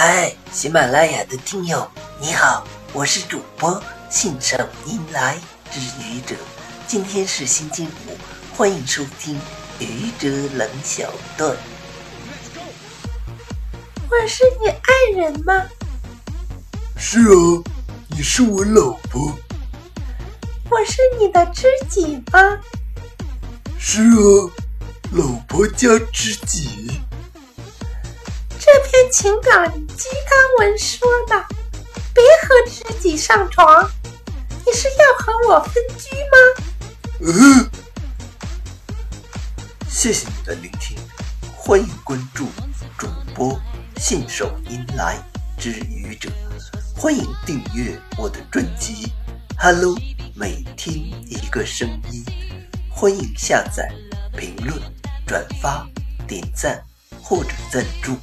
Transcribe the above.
嗨，喜马拉雅的听友，你好，我是主播信手拈来之愚者。今天是星期五，欢迎收听愚者冷小段。我是你爱人吗？是啊，你是我老婆。我是你的知己吗？是啊，老婆加知己。情感鸡汤文说的，别和知己上床。你是要和我分居吗？嗯。谢谢你的聆听，欢迎关注主播信手拈来之愚者，欢迎订阅我的专辑。Hello，每天一个声音，欢迎下载、评论、转发、点赞或者赞助。